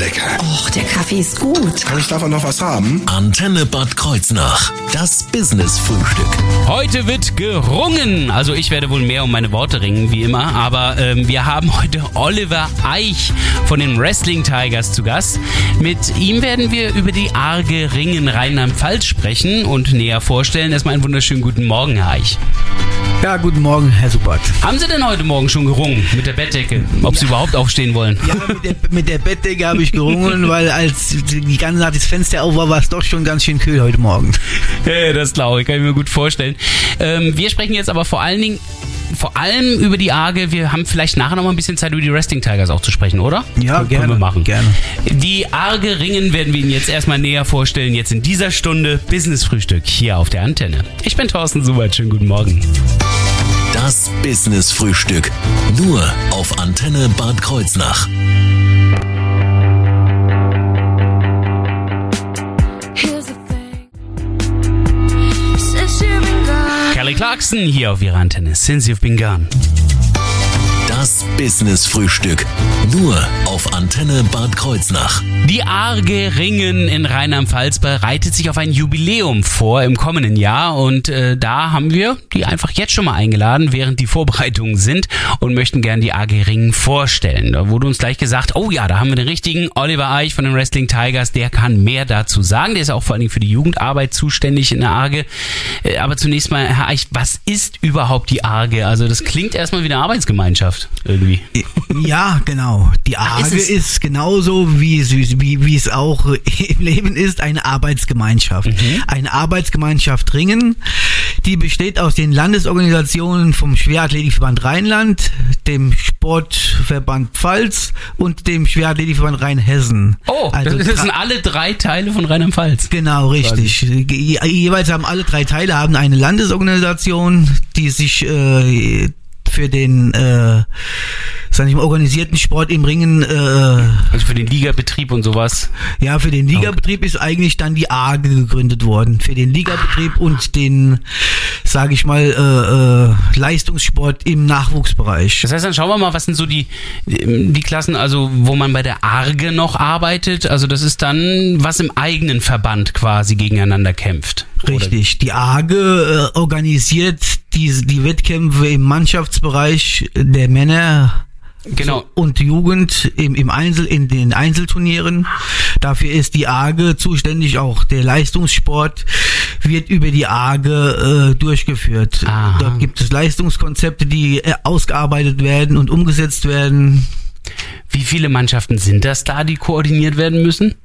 lecker. Och, der Kaffee ist gut. Kann ich davon noch was haben? Antenne Bad Kreuznach. Das Business-Frühstück. Heute wird gerungen. Also ich werde wohl mehr um meine Worte ringen, wie immer. Aber ähm, wir haben heute Oliver Eich von den Wrestling Tigers zu Gast. Mit ihm werden wir über die arge Ringen Rheinland-Pfalz sprechen und näher vorstellen. Erstmal einen wunderschönen guten Morgen, Herr Eich. Ja, guten Morgen, Herr Subert. Haben Sie denn heute Morgen schon gerungen mit der Bettdecke? Ob Sie überhaupt aufstehen wollen? Ja, mit der, mit der Bettdecke habe ich gerungen, weil als die ganze Nacht das Fenster auf war, war es doch schon ganz schön kühl heute Morgen. Ja, das glaube ich, kann ich mir gut vorstellen. Ähm, wir sprechen jetzt aber vor allen Dingen vor allem über die Arge. Wir haben vielleicht nachher noch mal ein bisschen Zeit, über die Wrestling Tigers auch zu sprechen, oder? Ja, Können gerne. wir machen. Gerne. Die Arge Ringen werden wir Ihnen jetzt erstmal näher vorstellen. Jetzt in dieser Stunde Business Frühstück hier auf der Antenne. Ich bin Thorsten Subert. Schönen guten Morgen. Das Business-Frühstück. Nur auf Antenne Bad Kreuznach. Clarkson hier auf Ihrer Antenne. Since you've been gone. Das Business-Frühstück. Nur auf Antenne Bad Kreuznach. Die Arge Ringen in Rheinland-Pfalz bereitet sich auf ein Jubiläum vor im kommenden Jahr und äh, da haben wir die einfach jetzt schon mal eingeladen, während die Vorbereitungen sind und möchten gern die Arge Ringen vorstellen. Da wurde uns gleich gesagt, oh ja, da haben wir den richtigen Oliver Eich von den Wrestling Tigers, der kann mehr dazu sagen. Der ist auch vor allen Dingen für die Jugendarbeit zuständig in der Arge. Äh, aber zunächst mal, Herr Eich, was ist überhaupt die Arge? Also das klingt erstmal wie eine Arbeitsgemeinschaft irgendwie. Ja, genau. Die Arge ist ist, es- genauso, wie, es- wie, wie es auch im Leben ist, eine Arbeitsgemeinschaft. Mhm. Eine Arbeitsgemeinschaft Ringen, die besteht aus den Landesorganisationen vom Schwerathletikverband Rheinland, dem Sportverband Pfalz und dem Schwerathletikverband Rheinhessen. Oh, Also das, sind alle drei Teile von Rheinland-Pfalz. Genau, richtig. Je, jeweils haben alle drei Teile haben eine Landesorganisation, die sich äh, für den äh, sag ich mal, organisierten Sport im Ringen, äh, Also für den Ligabetrieb und sowas. ja, für den Ligabetrieb ist eigentlich dann die AGE gegründet worden. Für den Ligabetrieb und den, sage ich mal, äh, äh, Leistungssport im Nachwuchsbereich. Das heißt, dann schauen wir mal, was sind so die, die Klassen, also wo man bei der Arge noch arbeitet. Also das ist dann, was im eigenen Verband quasi gegeneinander kämpft. Oder- Richtig. Die AGE äh, organisiert diese, die Wettkämpfe im Mannschaftsbereich der Männer Genau. Und Jugend im, im Einzel, in den Einzelturnieren. Dafür ist die AGE zuständig, auch der Leistungssport wird über die AGE äh, durchgeführt. Aha. Dort gibt es Leistungskonzepte, die äh, ausgearbeitet werden und umgesetzt werden. Wie viele Mannschaften sind das da, die koordiniert werden müssen?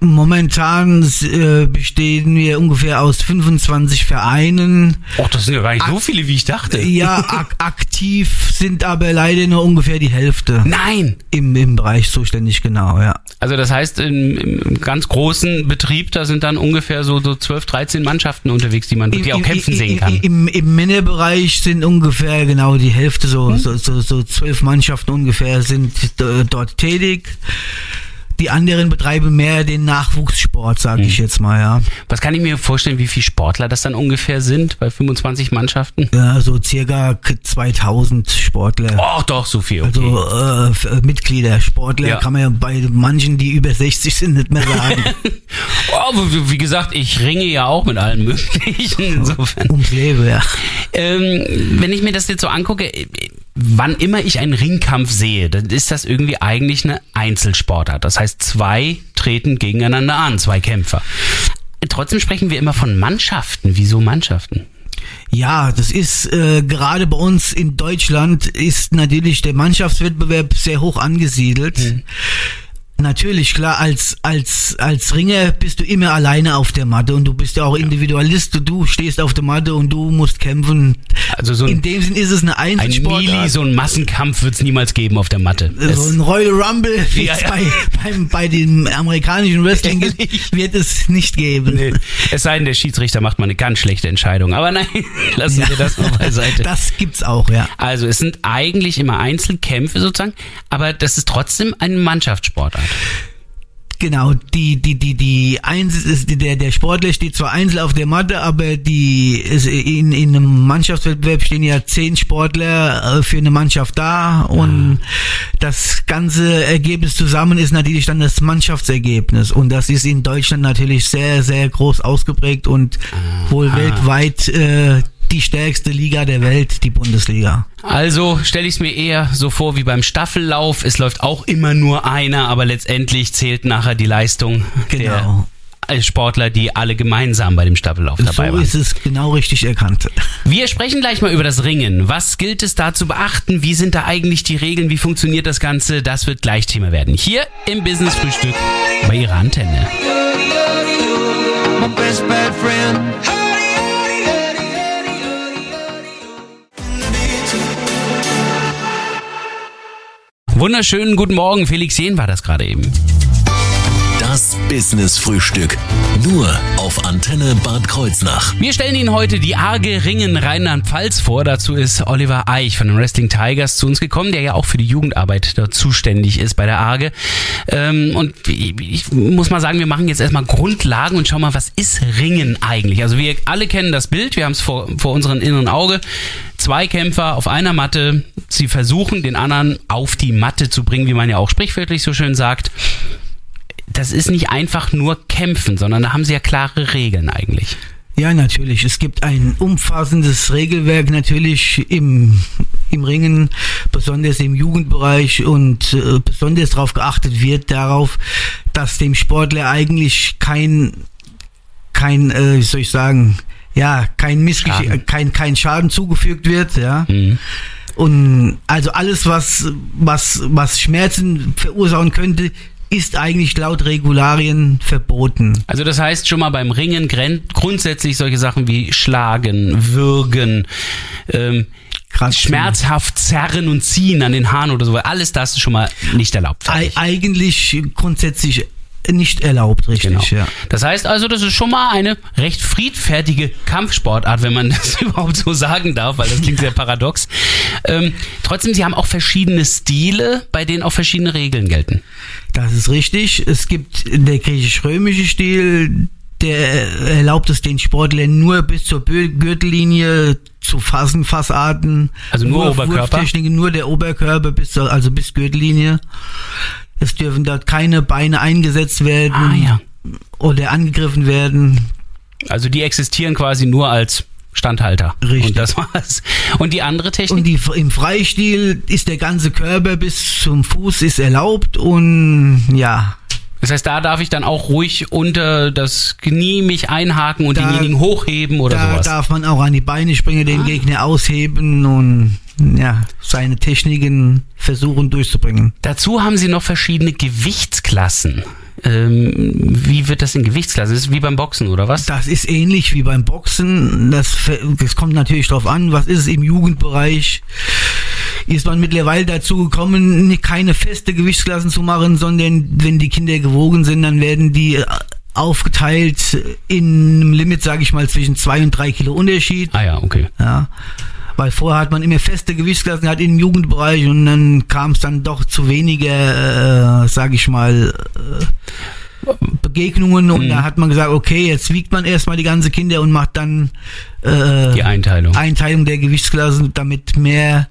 Momentan äh, bestehen wir ungefähr aus 25 Vereinen. Och, das sind ja gar nicht so viele, wie ich dachte. Ja, ak aktiv sind aber leider nur ungefähr die Hälfte Nein! im, im Bereich zuständig, genau, ja. Also das heißt, im, im ganz großen Betrieb, da sind dann ungefähr so, so 12, 13 Mannschaften unterwegs, die man die auch kämpfen im, sehen kann. Im, im Männerbereich sind ungefähr genau die Hälfte, so, Hm? so, so, so zwölf Mannschaften ungefähr sind äh, dort tätig. Die anderen betreiben mehr den Nachwuchssport, sage ich jetzt mal, ja. Was kann ich mir vorstellen, wie viele Sportler das dann ungefähr sind bei 25 Mannschaften? ja. So circa k- 2000 Sportler. Oh, doch, so viel, okay. Also äh, äh, Mitglieder, Sportler Ja. kann man ja bei manchen, die über 60 sind, nicht mehr sagen. Oh, aber wie gesagt, ich ringe ja auch mit allen möglichen. Insofern. Ums Leben, ja. Ähm, wenn ich mir das jetzt so angucke, äh, wann immer ich einen Ringkampf sehe, dann ist das irgendwie eigentlich eine Einzelsportart. Das heißt, zwei treten gegeneinander an, zwei Kämpfer. Trotzdem sprechen wir immer von Mannschaften. Wieso Mannschaften? Ja, das ist äh, gerade bei uns in Deutschland ist natürlich der Mannschaftswettbewerb sehr hoch angesiedelt. Natürlich, klar, als, als, als Ringer bist du immer alleine auf der Matte und du bist ja auch Individualist. Du, Du stehst auf der Matte und du musst kämpfen. Also so In ein, dem Sinn ist es eine ein Einzelsportart. Melee, so ein Massenkampf wird es niemals geben auf der Matte. so ein Royal Rumble, wie Ja, es ja. bei, beim, bei dem amerikanischen Wrestling gibt, wird es nicht geben. Nee. Es sei denn, der Schiedsrichter macht mal eine ganz schlechte Entscheidung. Aber nein, lassen wir das mal beiseite. Das gibt's auch, ja. Also es sind eigentlich immer Einzelkämpfe sozusagen, aber das ist trotzdem eine Mannschaftssportart. Genau, die, die, die, die Eins ist, der, der Sportler steht zwar einzeln auf der Matte, aber die, es- in, in einem Mannschaftswettbewerb stehen ja zehn Sportler äh, für eine Mannschaft da und das ganze Ergebnis zusammen ist natürlich dann das Mannschaftsergebnis und das ist in Deutschland natürlich sehr, sehr groß ausgeprägt und wohl weltweit äh, die stärkste Liga der Welt, die Bundesliga. Also stelle ich es mir eher so vor wie beim Staffellauf. Es läuft auch immer nur einer, aber letztendlich zählt nachher die Leistung Genau. der Sportler, die alle gemeinsam bei dem Staffellauf dabei so waren. ist es genau richtig erkannt. Wir sprechen gleich mal über das Ringen. Was gilt es da zu beachten? Wie sind da eigentlich die Regeln? Wie funktioniert das Ganze? Das wird gleich Thema werden. Hier im Business Frühstück bei Ihrer Antenne. my best bad friend. Wunderschönen guten Morgen. Felix Jehn war das gerade eben. Business Frühstück. Nur auf Antenne Bad Kreuznach. Wir stellen Ihnen heute die Arge Ringen Rheinland-Pfalz vor. Dazu ist Oliver Eich von den Wrestling Tigers zu uns gekommen, der ja auch für die Jugendarbeit da zuständig ist bei der Arge. Ähm, und ich, ich muss mal sagen, wir machen jetzt erstmal Grundlagen und schauen mal, was ist Ringen eigentlich? Also wir alle kennen das Bild, wir haben es vor, vor unserem inneren Auge. Zwei Kämpfer auf einer Matte, sie versuchen den anderen auf die Matte zu bringen, wie man ja auch sprichwörtlich so schön sagt. Das ist nicht einfach nur kämpfen, sondern da haben sie ja klare Regeln eigentlich. Ja, natürlich. Es gibt ein umfassendes Regelwerk natürlich im, im Ringen, besonders im Jugendbereich und äh, besonders darauf geachtet wird darauf, dass dem Sportler eigentlich kein, kein, äh, wie soll ich sagen, ja, kein Missgeschick, Schaden. kein, kein Schaden zugefügt wird, ja. Mhm. Und also alles, was, was, was Schmerzen verursachen könnte, ist eigentlich laut Regularien verboten. Also das heißt schon mal beim Ringen grundsätzlich solche Sachen wie Schlagen, Würgen, ähm, Kratzen. schmerzhaft zerren und ziehen an den Haaren oder so, alles das ist schon mal nicht erlaubt. Fertig. eigentlich grundsätzlich nicht erlaubt, richtig, Genau. ja. Das heißt also, das ist schon mal eine recht friedfertige Kampfsportart, wenn man das überhaupt so sagen darf, weil das klingt sehr paradox. Ähm, trotzdem, sie haben auch verschiedene Stile, bei denen auch verschiedene Regeln gelten. Das ist richtig. Es gibt der griechisch-römische Stil, der erlaubt es den Sportlern nur bis zur Gürtellinie zu fassen, Fassarten. Also nur Oberkörper? Wurftechniken, nur der Oberkörper bis zur, also bis Gürtellinie. Es dürfen dort keine Beine eingesetzt werden Ah ja. oder angegriffen werden. Also die existieren quasi nur als Standhalter. Richtig. Und das war's. Und die andere Technik? Und die, im Freistil ist der ganze Körper bis zum Fuß ist erlaubt und ja, Das heißt, da darf ich dann auch ruhig unter das Knie mich einhaken und Da- denjenigen hochheben oder da sowas. darf man auch an die Beine springen, den Gegner ausheben und ja, seine Techniken versuchen durchzubringen. Dazu haben sie noch verschiedene Gewichtsklassen. Ähm, wie wird das in Gewichtsklassen? Das ist wie beim Boxen oder was? Das ist ähnlich wie beim Boxen. Das, das kommt natürlich drauf an, was ist es im Jugendbereich. Ist man mittlerweile dazu gekommen, keine feste Gewichtsklassen zu machen, sondern wenn die Kinder gewogen sind, dann werden die äh, aufgeteilt in einem Limit, sage ich mal, zwischen zwei und drei Kilo Unterschied. Ah ja, okay. Ja. Weil vorher hat man immer feste Gewichtsklassen gehabt im Jugendbereich und dann kam es dann doch zu weniger, äh, sage ich mal, äh, Begegnungen und da hat man gesagt, okay, jetzt wiegt man erstmal die ganze Kinder und macht dann äh, Die Einteilung. Einteilung der Gewichtsklassen, damit mehr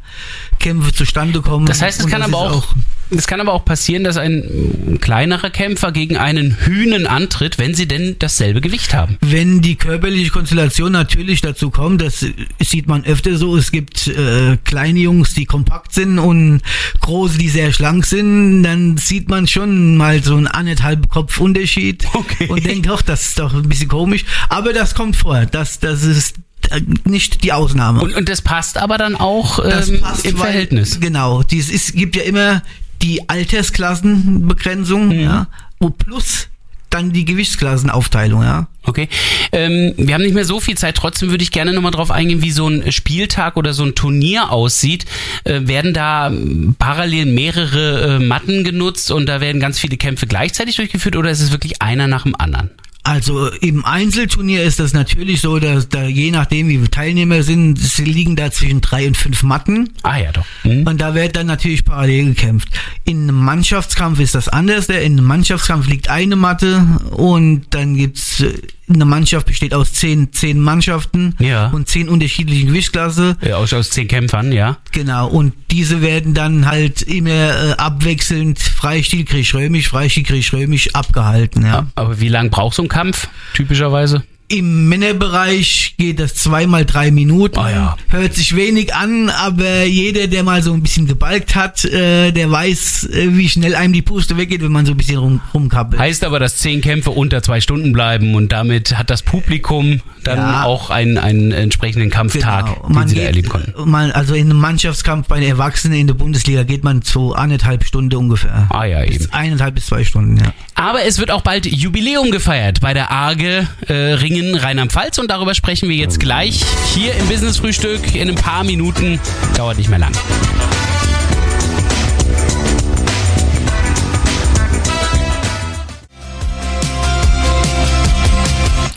Kämpfe zustande kommen. Das heißt, es kann aber ist auch, es kann aber auch passieren, dass ein kleinerer Kämpfer gegen einen Hühnen antritt, wenn sie denn dasselbe Gewicht haben. Wenn die körperliche Konstellation natürlich dazu kommt, das sieht man öfter so, es gibt äh, kleine Jungs, die kompakt sind und große, die sehr schlank sind, dann sieht man schon mal so einen anderthalb Kopf Unterschied Okay. und denkt, doch, das ist doch ein bisschen komisch, aber das kommt vor, das, das ist äh, nicht die Ausnahme. Und, und das passt aber dann auch ähm, passt, im weil- Verhältnis. Genau, dies ist, gibt ja immer die Altersklassenbegrenzung, Mhm. ja, und plus dann die Gewichtsklassenaufteilung, ja. Okay. Ähm, wir haben nicht mehr so viel Zeit, trotzdem würde ich gerne nochmal drauf eingehen, wie so ein Spieltag oder so ein Turnier aussieht. Äh, werden da ähm, parallel mehrere äh, Matten genutzt und da werden ganz viele Kämpfe gleichzeitig durchgeführt oder ist es wirklich einer nach dem anderen? Also im Einzelturnier ist das natürlich so, dass da je nachdem wie viele Teilnehmer sind, sie liegen da zwischen drei und fünf Matten. Ah ja, doch. Hm. Und da wird dann natürlich parallel gekämpft. In einem Mannschaftskampf ist das anders. In einem Mannschaftskampf liegt eine Matte und dann gibt's äh, eine Mannschaft besteht aus zehn, zehn Mannschaften Ja. und zehn unterschiedlichen Gewichtsklasse. Äh, Aus, aus zehn Kämpfern, ja. Genau, und diese werden dann halt immer äh, abwechselnd Freistil, Griechisch-Römisch, Freistil, Griechisch-Römisch abgehalten. Ja. Aber wie lang braucht so ein Kampf, typischerweise? Im Männerbereich geht das zweimal drei Minuten. Ah, ja. Hört sich wenig an, aber jeder, der mal so ein bisschen gebalgt hat, äh, der weiß, äh, wie schnell einem die Puste weggeht, wenn man so ein bisschen rum, rumkappelt. Heißt aber, dass zehn Kämpfe unter zwei Stunden bleiben und damit hat das Publikum dann Ja. auch einen, einen entsprechenden Kampftag, den Man sie da geht, erleben konnten. Man, also in einem Mannschaftskampf bei den Erwachsenen in der Bundesliga geht man zu anderthalb Stunden ungefähr. Ah ja, eben. Bis eineinhalb bis zwei Stunden, ja. Aber es wird auch bald Jubiläum gefeiert bei der Arge äh, Ringen Rheinland-Pfalz und darüber sprechen wir jetzt gleich hier im Business Frühstück in ein paar Minuten. Dauert nicht mehr lang.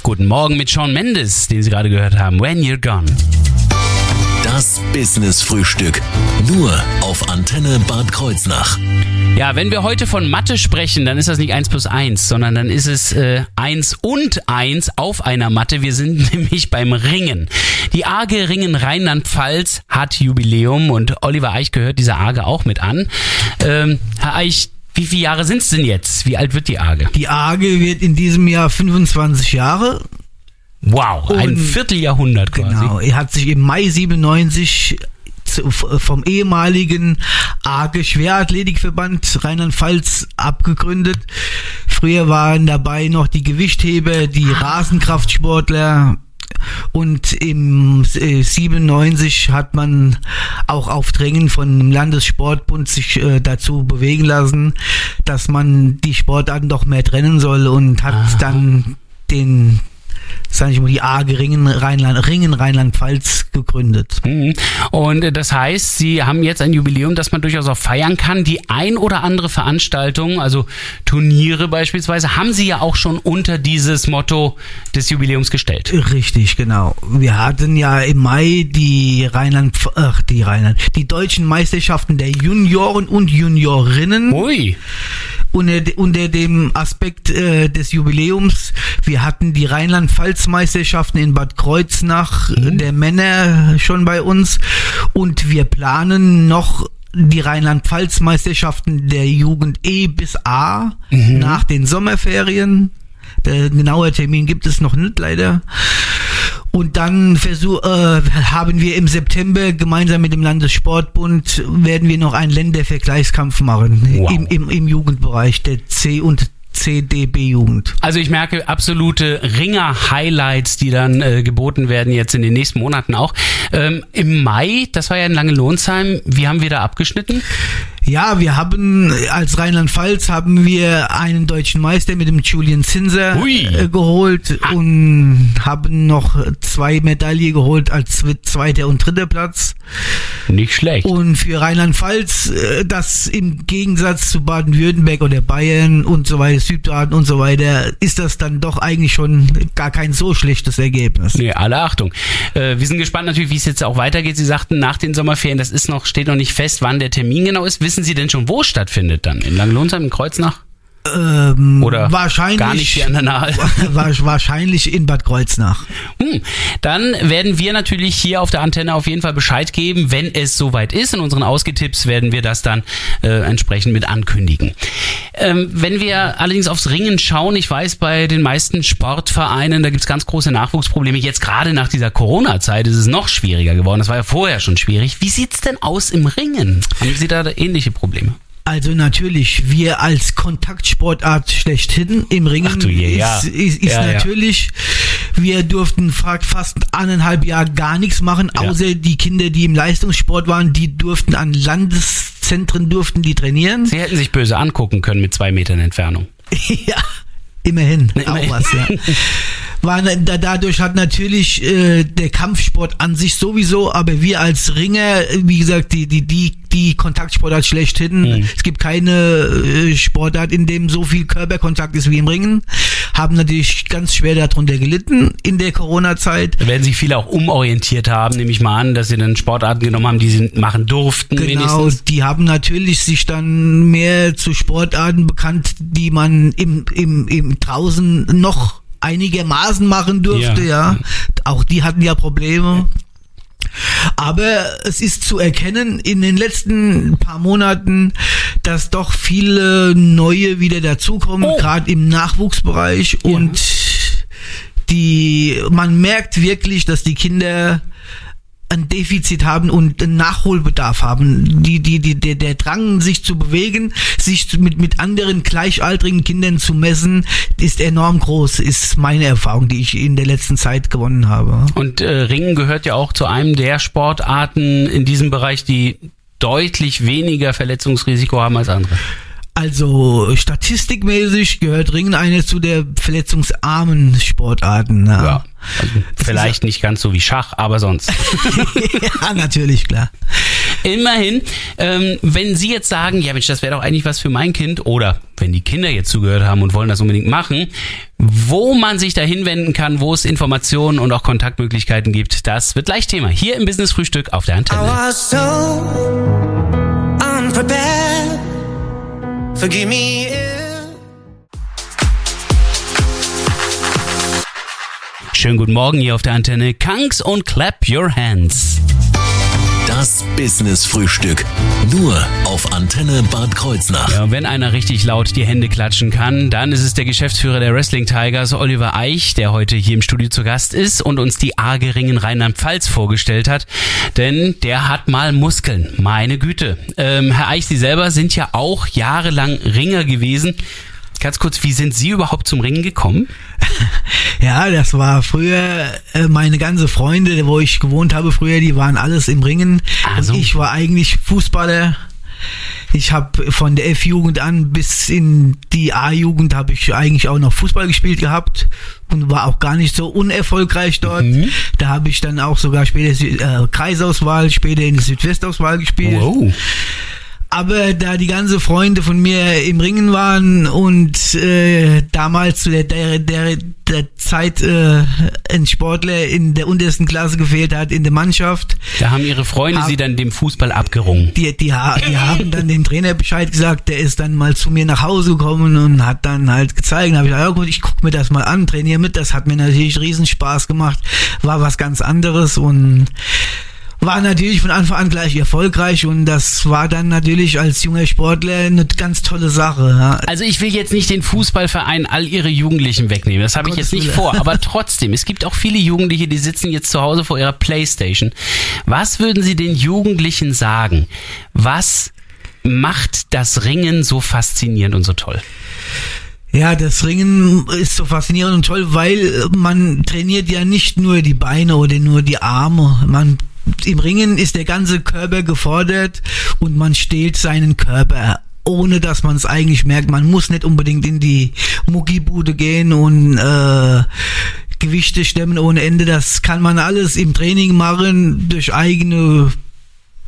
Guten Morgen mit Sean Mendes, den Sie gerade gehört haben. When You're Gone. Das Business Frühstück. Nur auf Antenne Bad Kreuznach. Ja, wenn wir heute von Mathe sprechen, dann ist das nicht 1 plus 1, sondern dann ist es äh, 1 und 1 auf einer Matte. Wir sind nämlich beim Ringen. Die Arge Ringen Rheinland-Pfalz hat Jubiläum und Oliver Eich gehört dieser Arge auch mit an. Ähm, Herr Eich, wie viele Jahre sind es denn jetzt? Wie alt wird die Arge? Die AGE wird in diesem Jahr 25 Jahre. Wow, ein Und- Vierteljahrhundert quasi. Genau. Er hat sich im Mai 97 vom ehemaligen AGE Schwerathletikverband Rheinland-Pfalz abgegründet. Früher waren dabei noch die Gewichtheber, die Rasenkraftsportler. Und im äh, 97 hat man auch auf Drängen von Landessportbund sich äh, dazu bewegen lassen, dass man die Sportarten doch mehr trennen soll und hat dann den, sag ich mal, die AG Ringen Rheinland, Ringen Rheinland-Pfalz gegründet. Mhm. Und äh, das heißt, Sie haben jetzt ein Jubiläum, das man durchaus auch feiern kann. Die ein oder andere Veranstaltung, also Turniere beispielsweise, haben Sie ja auch schon unter dieses Motto des Jubiläums gestellt. Richtig, genau. Wir hatten ja im Mai die Rheinland, ach, die Rheinland, die deutschen Meisterschaften der Junioren und Juniorinnen. Ui, unter, unter dem Aspekt äh, des Jubiläums. Wir hatten die Rheinland-Pfalz-Meisterschaften in Bad Kreuznach äh, der Männer schon bei uns und wir planen noch die Rheinland-Pfalz-Meisterschaften der Jugend E bis A nach den Sommerferien. Der genaue Termin gibt es noch nicht leider. Und dann versuch, äh, haben wir im September gemeinsam mit dem Landessportbund werden wir noch einen Ländervergleichskampf machen Wow. im, im, im Jugendbereich der C und CDB-Jugend. also ich merke absolute Ringer-Highlights, die dann äh, geboten werden jetzt in den nächsten Monaten auch. Ähm, Im Mai, das war ja in Langelohnsheim, wie haben wir da abgeschnitten? Ja, wir haben als Rheinland-Pfalz haben wir einen deutschen Meister mit dem Julian Zinser äh, geholt und haben noch zwei Medaillen geholt als zweiter und dritter Platz. Nicht schlecht. Und für Rheinland-Pfalz, äh, das im Gegensatz zu Baden-Württemberg oder Bayern und so weiter, Südbaden und so weiter, ist das dann doch eigentlich schon gar kein so schlechtes Ergebnis. Nee, alle Achtung. Äh, wir sind gespannt natürlich, wie es jetzt auch weitergeht. Sie sagten nach den Sommerferien, das ist noch, steht noch nicht fest, wann der Termin genau ist. Wissen Sie denn schon, wo es stattfindet dann? In Langenlohnsheim, in Kreuznach? Ähm, Oder wahrscheinlich, gar nicht an der Nahe? wahrscheinlich in Bad Kreuznach. Hm. Dann werden wir natürlich hier auf der Antenne auf jeden Fall Bescheid geben, wenn es soweit ist. In unseren Ausgetipps werden wir das dann äh, entsprechend mit ankündigen. Ähm, wenn wir allerdings aufs Ringen schauen, ich weiß, bei den meisten Sportvereinen, da gibt es ganz große Nachwuchsprobleme. Jetzt gerade nach dieser Corona-Zeit ist es noch schwieriger geworden. Das war ja vorher schon schwierig. Wie sieht's denn aus im Ringen? Haben Sie da ähnliche Probleme? Also natürlich, wir als Kontaktsportart schlechthin im Ringen Ach du je, ja. ist, ist, ist Ja, ja. natürlich, wir durften fast eineinhalb Jahre gar nichts machen, Ja. außer die Kinder, die im Leistungssport waren, die durften an Landeszentren durften die trainieren. Sie hätten sich böse angucken können mit zwei Metern Entfernung. ja, immerhin, Immerhin. auch was, ja. War, ne- da, dadurch hat natürlich äh, der Kampfsport an sich sowieso, aber wir als Ringer, wie gesagt, die, die, die, die Kontaktsportart schlechthin. Mhm. Es gibt keine äh, Sportart, in dem so viel Körperkontakt ist wie im Ringen. haben natürlich ganz schwer darunter gelitten in der Corona-Zeit. Da werden sich viele auch umorientiert haben, nehme ich mal an, dass sie dann Sportarten genommen haben, die sie machen durften Genau, wenigstens. die haben natürlich sich dann mehr zu Sportarten bekannt, die man im, im, im draußen noch einigermaßen machen durfte, Ja. ja. Auch die hatten ja Probleme. Aber es ist zu erkennen in den letzten paar Monaten, dass doch viele neue wieder dazukommen, Oh. gerade im Nachwuchsbereich und die man merkt wirklich, dass die Kinder ein Defizit haben und Nachholbedarf haben. Die, die, die, der, der Drang, sich zu bewegen, sich mit, mit anderen gleichaltrigen Kindern zu messen, ist enorm groß, ist meine Erfahrung, die ich in der letzten Zeit gewonnen habe. Und äh, Ringen gehört ja auch zu einem der Sportarten in diesem Bereich, die deutlich weniger Verletzungsrisiko haben als andere. Also statistikmäßig gehört Ringen eine zu der verletzungsarmen Sportarten. Ja, Ja. Also, vielleicht nicht ganz so wie Schach, aber sonst. ja natürlich, klar. Immerhin, ähm, wenn Sie jetzt sagen, ja Mensch, das wäre doch eigentlich was für mein Kind, oder wenn die Kinder jetzt zugehört haben und wollen das unbedingt machen, wo man sich da hinwenden kann, wo es Informationen und auch Kontaktmöglichkeiten gibt, das wird gleich Thema hier im Business Frühstück auf der I Antenne. was so unprepared. Forgive me Schönen guten Morgen hier auf der Antenne. Kanks und Clap Your Hands. Das Business Frühstück. Nur auf Antenne Bad Kreuznach. Ja, wenn einer richtig laut die Hände klatschen kann, dann ist es der Geschäftsführer der Wrestling Tigers, Oliver Eich, der heute hier im Studio zu Gast ist und uns die arge Ringen Rheinland-Pfalz vorgestellt hat. Denn der hat mal Muskeln. Meine Güte. Ähm, Herr Eich, Sie selber sind ja auch jahrelang Ringer gewesen. Ganz kurz, wie sind Sie überhaupt zum Ringen gekommen? Ja, das war früher äh, meine ganze Freunde, wo ich gewohnt habe früher, die waren alles im Ringen. Ah, so. Und ich war eigentlich Fußballer. Ich habe von der F-Jugend an bis in die A-Jugend habe ich eigentlich auch noch Fußball gespielt gehabt und war auch gar nicht so unerfolgreich dort. Mhm. Da habe ich dann auch sogar später äh, Kreisauswahl, später in die Südwestauswahl gespielt. Wow. Aber da die ganze Freunde von mir im Ringen waren und äh, damals zu der, der, der, der Zeit äh, ein Sportler in der untersten Klasse gefehlt hat in der Mannschaft, Da haben Ihre Freunde Hab- Sie dann dem Fußball abgerungen. die, die, ha- die haben dann dem Trainer Bescheid gesagt, der ist dann mal zu mir nach Hause gekommen und hat dann halt gezeigt. Da habe ich gesagt, ja gut, ich guck mir das mal an, trainiere mit. Das hat mir natürlich riesen Spaß gemacht, war was ganz anderes und war natürlich von Anfang an gleich erfolgreich und das war dann natürlich als junger Sportler eine ganz tolle Sache. Ja. Also ich will jetzt nicht den Fußballverein all ihre Jugendlichen wegnehmen, das habe ich jetzt nicht vor, aber trotzdem, es gibt auch viele Jugendliche, die sitzen jetzt zu Hause vor ihrer Playstation. Was würden Sie den Jugendlichen sagen? Was macht das Ringen so faszinierend und so toll? Ja, das Ringen ist so faszinierend und toll, weil man trainiert ja nicht nur die Beine oder nur die Arme. Man im Ringen ist der ganze Körper gefordert und man stählt seinen Körper ohne dass man es eigentlich merkt. Man muss nicht unbedingt in die Muckibude gehen und äh, Gewichte stemmen ohne Ende. Das kann man alles im Training machen durch eigene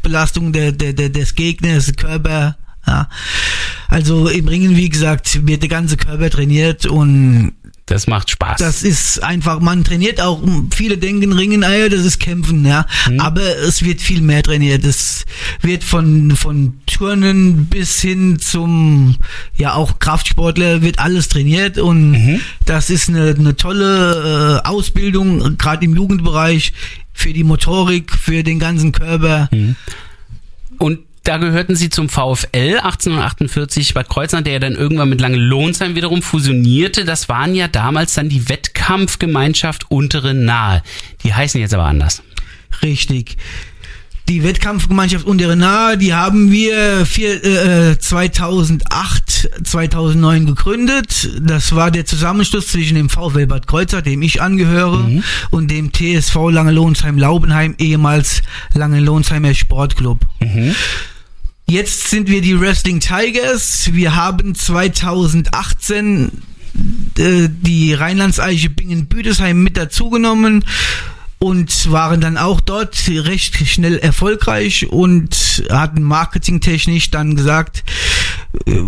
Belastung der, der, der, des Gegners, Körper. Ja. Also im Ringen, wie gesagt, wird der ganze Körper trainiert und Das macht Spaß. das ist einfach, man trainiert auch, viele denken Ringen, ah ja, das ist Kämpfen, ja. Aber es wird viel mehr trainiert. Es wird von, von Turnen bis hin zum, ja, auch Kraftsportler wird alles trainiert und das ist eine, eine tolle äh, Ausbildung, gerade im Jugendbereich, für die Motorik, für den ganzen Körper. und da gehörten sie zum VfL 1848 Bad Kreuznach, der ja dann irgendwann mit Langelohnsheim wiederum fusionierte. Das waren ja damals dann die Wettkampfgemeinschaft Untere Nahe. Die heißen jetzt aber anders. Richtig. Die Wettkampfgemeinschaft Untere Nahe, die haben wir vier, äh, 2008, 2009 gegründet. Das war der Zusammenschluss zwischen dem VfL Bad Kreuzer, dem ich angehöre, und dem TSV Langelohnsheim-Laubenheim, ehemals Langelohnsheimer Sportclub. Jetzt sind wir die Wrestling Tigers. Wir haben 2018 äh, die Rheinlandseiche Bingen-Büdesheim mit dazugenommen und waren dann auch dort recht schnell erfolgreich und hatten marketingtechnisch dann gesagt,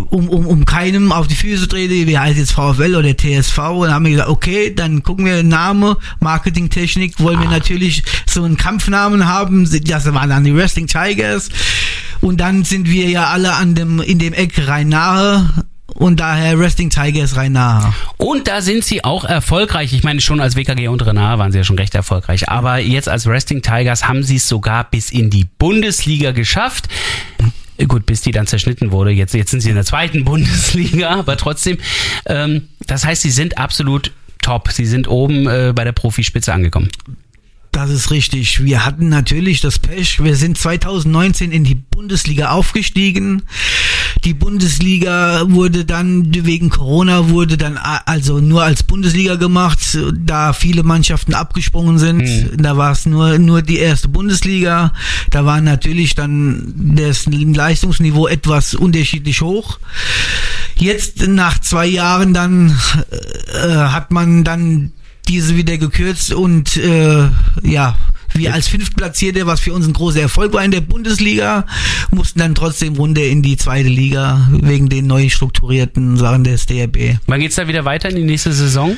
um, um, um keinem auf die Füße zu treten, wie heißt jetzt VfL oder TSV, und haben wir gesagt, okay, dann gucken wir Name, Marketingtechnik, wollen wir natürlich so einen Kampfnamen haben, das waren dann die Wrestling Tigers, und dann sind wir ja alle an dem, in dem Eck rein nahe, und daher Wrestling Tigers rein nahe. Und da sind sie auch erfolgreich. Ich meine, schon als WKG und Renard waren sie ja schon recht erfolgreich. Aber jetzt als Wrestling Tigers haben sie es sogar bis in die Bundesliga geschafft. Gut, bis die dann zerschnitten wurde. Jetzt, jetzt sind sie in der zweiten Bundesliga, aber trotzdem. Ähm, das heißt, sie sind absolut top. Sie sind oben äh, bei der Profispitze angekommen. Das ist richtig. Wir hatten natürlich das Pech. Wir sind 2019 in die Bundesliga aufgestiegen. Die Bundesliga wurde dann wegen Corona wurde dann also nur als Bundesliga gemacht, da viele Mannschaften abgesprungen sind. Da war es nur nur die erste Bundesliga. Da war natürlich dann das Leistungsniveau etwas unterschiedlich hoch. Jetzt nach zwei Jahren dann äh, hat man dann diese wieder gekürzt und äh, ja, wir als Fünftplatzierte, was für uns ein großer Erfolg war in der Bundesliga, mussten dann trotzdem runter in die zweite Liga wegen den neu strukturierten Sachen des DRB. Wann geht's da wieder weiter in die nächste Saison?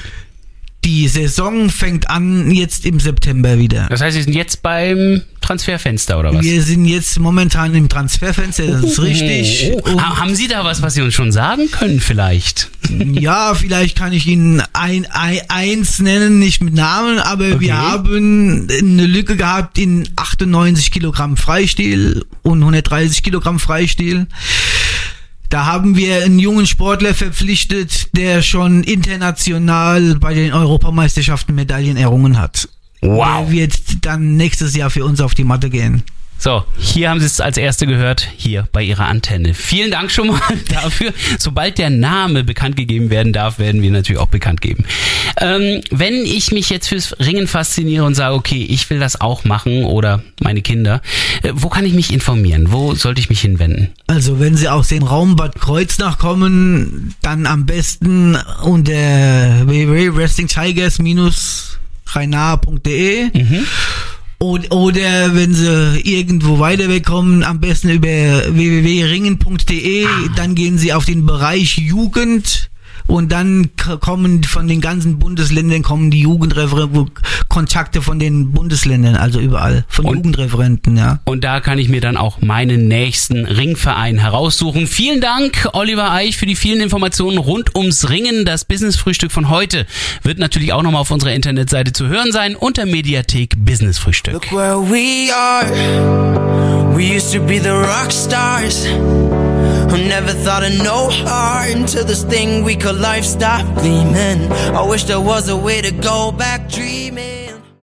Die Saison fängt an jetzt im September wieder. Das heißt, sie sind jetzt beim Transferfenster oder was? Wir sind jetzt momentan im Transferfenster, das ist richtig. Oh, oh. Haben Sie da was, was Sie uns schon sagen können vielleicht? Ja, vielleicht kann ich Ihnen ein, ein eins nennen, nicht mit Namen, aber Okay. wir haben eine Lücke gehabt in 98 Kilogramm Freistil und 130 Kilogramm Freistil. Da haben wir einen jungen Sportler verpflichtet, der schon international bei den Europameisterschaften Medaillen errungen hat. Wow. Der wird dann nächstes Jahr für uns auf die Matte gehen. So, hier haben Sie es als Erste gehört, hier bei Ihrer Antenne. Vielen Dank schon mal dafür. Sobald der Name bekannt gegeben werden darf, werden wir natürlich auch bekannt geben. Ähm, wenn ich mich jetzt fürs Ringen fasziniere und sage, okay, ich will das auch machen oder meine Kinder, äh, wo kann ich mich informieren? Wo sollte ich mich hinwenden? Also wenn Sie aus dem Raum Bad Kreuznach kommen, dann am besten unter www.wrestlingtigers-rheinar.de oder, oder wenn Sie irgendwo weiter wegkommen, am besten über www.ringen.de, dann gehen Sie auf den Bereich Jugend und dann kommen von den ganzen Bundesländern kommen die Jugendreferenten, Kontakte von den Bundesländern, also überall, von Und- Jugendreferenten, ja. Und da kann ich mir dann auch meinen nächsten Ringverein heraussuchen. Vielen Dank, Oliver Eich, für die vielen Informationen rund ums Ringen. Das Business-Frühstück von heute wird natürlich auch nochmal auf unserer Internetseite zu hören sein unter Mediathek Business Frühstück. Look where we are. We used to be the rock stars. Who never thought of no heart until this thing we call life stopped gleaming. I wish there was a way to go back dreaming.